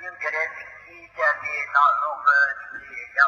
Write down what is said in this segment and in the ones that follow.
những cái đấy thì khi cha đi nó không có gì nhau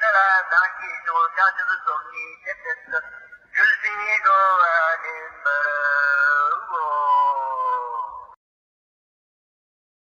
Thank you.